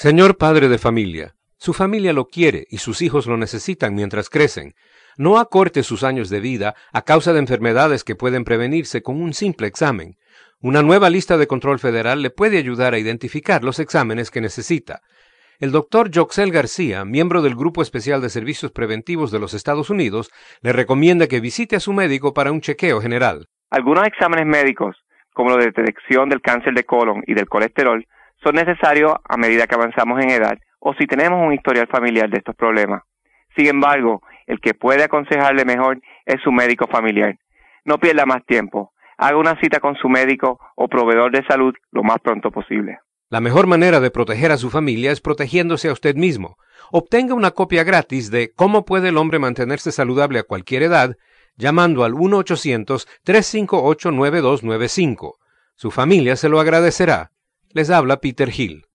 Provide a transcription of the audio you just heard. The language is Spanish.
Señor padre de familia, su familia lo quiere y sus hijos lo necesitan mientras crecen. No acorte sus años de vida a causa de enfermedades que pueden prevenirse con un simple examen. Una nueva lista de control federal le puede ayudar a identificar los exámenes que necesita. El doctor Joxel García, miembro del Grupo Especial de Servicios Preventivos de los Estados Unidos, le recomienda que visite a su médico para un chequeo general. Algunos exámenes médicos, como la detección del cáncer de colon y del colesterol, son necesarios a medida que avanzamos en edad o si tenemos un historial familiar de estos problemas. Sin embargo, el que puede aconsejarle mejor es su médico familiar. No pierda más tiempo. Haga una cita con su médico o proveedor de salud lo más pronto posible. La mejor manera de proteger a su familia es protegiéndose a usted mismo. Obtenga una copia gratis de Cómo puede el hombre mantenerse saludable a cualquier edad llamando al 1-800-358-9295. Su familia se lo agradecerá. Les habla Peter Hill.